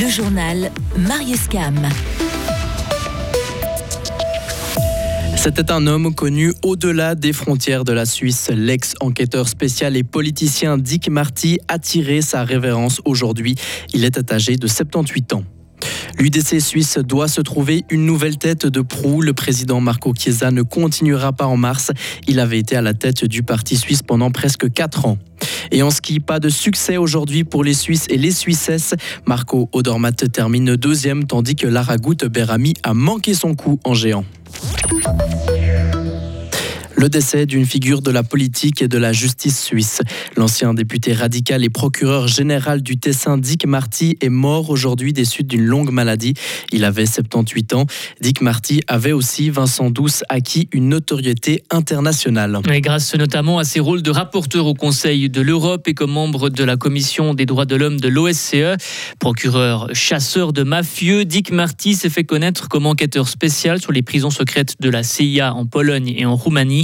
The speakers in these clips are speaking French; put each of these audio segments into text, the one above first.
Le journal Marius Cam. C'était un homme connu au-delà des frontières de la Suisse. L'ex-enquêteur spécial et politicien Dick Marty a tiré sa révérence aujourd'hui. Il est âgé de 78 ans. L'UDC suisse doit se trouver une nouvelle tête de proue. Le président Marco Chiesa ne continuera pas en mars. Il avait été à la tête du parti suisse pendant presque 4 ans. Et en ski, pas de succès aujourd'hui pour les Suisses et les Suissesses. Marco Odermatt termine deuxième tandis que Lara Berami a manqué son coup en géant. Le décès d'une figure de la politique et de la justice suisse. L'ancien député radical et procureur général du Tessin, Dick Marty, est mort aujourd'hui des suites d'une longue maladie. Il avait 78 ans. Dick Marty avait aussi, Vincent Douce, acquis une notoriété internationale. Grâce notamment à ses rôles de rapporteur au Conseil de l'Europe et comme membre de la Commission des droits de l'homme de l'OSCE. Procureur chasseur de mafieux, Dick Marty s'est fait connaître comme enquêteur spécial sur les prisons secrètes de la CIA en Pologne et en Roumanie.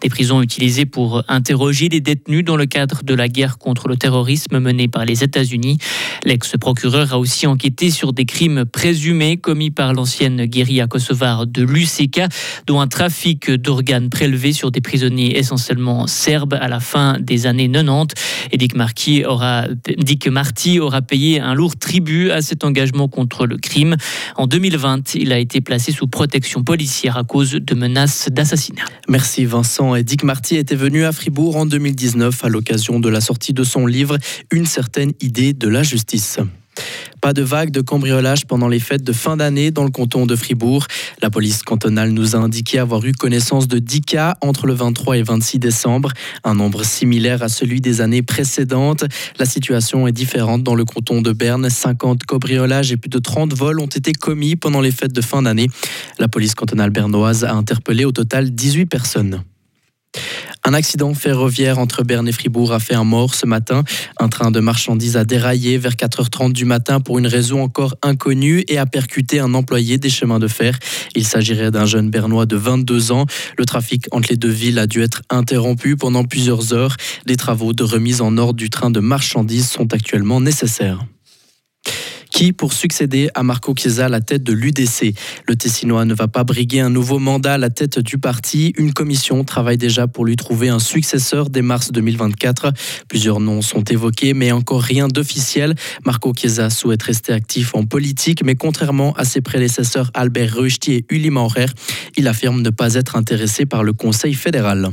Des prisons utilisées pour interroger les détenus dans le cadre de la guerre contre le terrorisme menée par les États-Unis. L'ex-procureur a aussi enquêté sur des crimes présumés commis par l'ancienne guérilla kosovare de l'UCK, dont un trafic d'organes prélevés sur des prisonniers essentiellement serbes à la fin des années 90. Et Dick, aura, Dick Marty aura payé un lourd tribut à cet engagement contre le crime. En 2020, il a été placé sous protection policière à cause de menaces d'assassinat. Merci Vincent et Dick Marty était venu à Fribourg en 2019 à l'occasion de la sortie de son livre Une certaine idée de la justice. Pas de vague de cambriolage pendant les fêtes de fin d'année dans le canton de Fribourg. La police cantonale nous a indiqué avoir eu connaissance de 10 cas entre le 23 et 26 décembre, un nombre similaire à celui des années précédentes. La situation est différente dans le canton de Berne. 50 cambriolages et plus de 30 vols ont été commis pendant les fêtes de fin d'année. La police cantonale bernoise a interpellé au total 18 personnes. Un accident ferroviaire entre Berne et Fribourg a fait un mort ce matin. Un train de marchandises a déraillé vers 4h30 du matin pour une raison encore inconnue et a percuté un employé des chemins de fer. Il s'agirait d'un jeune bernois de 22 ans. Le trafic entre les deux villes a dû être interrompu pendant plusieurs heures. Des travaux de remise en ordre du train de marchandises sont actuellement nécessaires qui pour succéder à Marco Chiesa la tête de l'UDC. Le Tessinois ne va pas briguer un nouveau mandat à la tête du parti. Une commission travaille déjà pour lui trouver un successeur dès mars 2024. Plusieurs noms sont évoqués, mais encore rien d'officiel. Marco Chiesa souhaite rester actif en politique, mais contrairement à ses prédécesseurs Albert Reusti et Uli Maurer, il affirme ne pas être intéressé par le Conseil fédéral.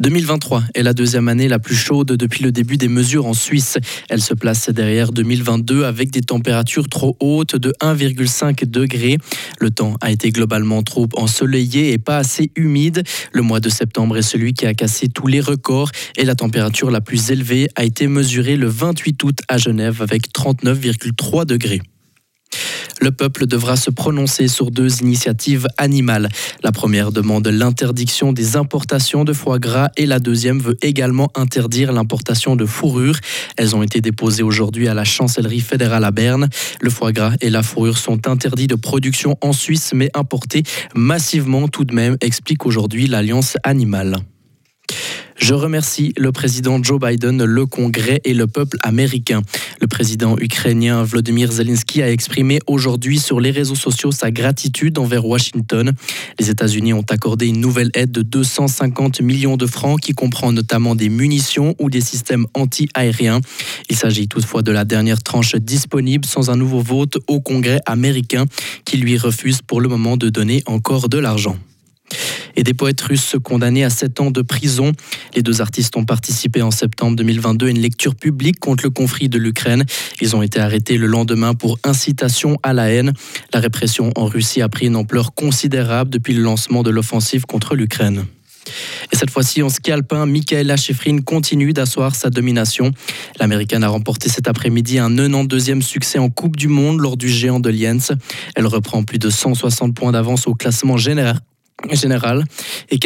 2023 est la deuxième année la plus chaude depuis le début des mesures en Suisse. Elle se place derrière 2022 avec des températures trop hautes de 1,5 degré. Le temps a été globalement trop ensoleillé et pas assez humide. Le mois de septembre est celui qui a cassé tous les records et la température la plus élevée a été mesurée le 28 août à Genève avec 39,3 degrés le peuple devra se prononcer sur deux initiatives animales. La première demande l'interdiction des importations de foie gras et la deuxième veut également interdire l'importation de fourrure. Elles ont été déposées aujourd'hui à la chancellerie fédérale à Berne. Le foie gras et la fourrure sont interdits de production en Suisse mais importés massivement tout de même, explique aujourd'hui l'Alliance animale. Je remercie le président Joe Biden, le Congrès et le peuple américain. Le président ukrainien Vladimir Zelensky a exprimé aujourd'hui sur les réseaux sociaux sa gratitude envers Washington. Les États-Unis ont accordé une nouvelle aide de 250 millions de francs qui comprend notamment des munitions ou des systèmes anti-aériens. Il s'agit toutefois de la dernière tranche disponible sans un nouveau vote au Congrès américain qui lui refuse pour le moment de donner encore de l'argent et des poètes russes condamnés à 7 ans de prison. Les deux artistes ont participé en septembre 2022 à une lecture publique contre le conflit de l'Ukraine. Ils ont été arrêtés le lendemain pour incitation à la haine. La répression en Russie a pris une ampleur considérable depuis le lancement de l'offensive contre l'Ukraine. Et cette fois-ci, en ski alpin, Michaela Schifrin continue d'asseoir sa domination. L'Américaine a remporté cet après-midi un 92e succès en Coupe du Monde lors du géant de Lienz. Elle reprend plus de 160 points d'avance au classement général général et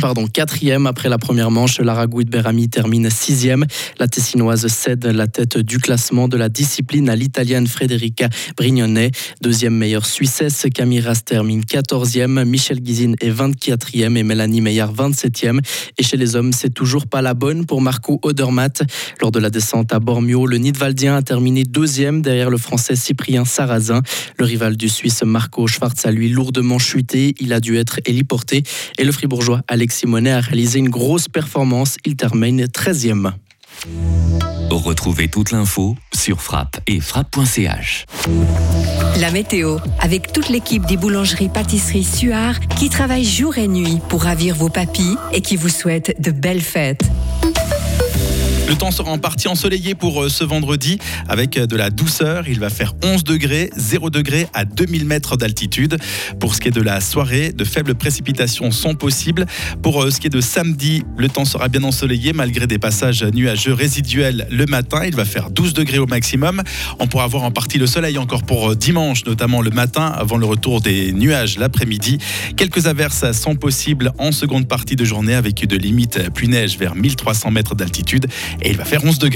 pardon, quatrième après la première manche. Lara Guidberami termine sixième. La Tessinoise cède la tête du classement de la discipline à l'Italienne Frederica Brignone. Deuxième meilleure Suissesse, Camille Ras termine quatorzième. Michel Guizine est 24e et Mélanie Meyer 27e. Et chez les hommes, c'est toujours pas la bonne pour Marco Odermatt. Lors de la descente à Bormio, le Nidwaldien a terminé deuxième derrière le français Cyprien Sarrazin. Le rival du Suisse Marco Schwarz a lui lourdement chuté. Il a dû être héliporté. Et le fribourgeois Alexis Monet a réalisé une grosse performance. Il termine 13e. Retrouvez toute l'info sur frappe et frappe.ch. La météo, avec toute l'équipe des boulangeries pâtisseries Suard qui travaille jour et nuit pour ravir vos papilles et qui vous souhaite de belles fêtes. Le temps sera en partie ensoleillé pour euh, ce vendredi avec euh, de la douceur. Il va faire 11 degrés, 0 degrés à 2000 mètres d'altitude. Pour ce qui est de la soirée, de faibles précipitations sont possibles. Pour euh, ce qui est de samedi, le temps sera bien ensoleillé malgré des passages nuageux résiduels le matin. Il va faire 12 degrés au maximum. On pourra voir en partie le soleil encore pour dimanche, notamment le matin avant le retour des nuages l'après-midi. Quelques averses sont possibles en seconde partie de journée avec de limites pluie-neige vers 1300 mètres d'altitude et il va faire 11 degrés.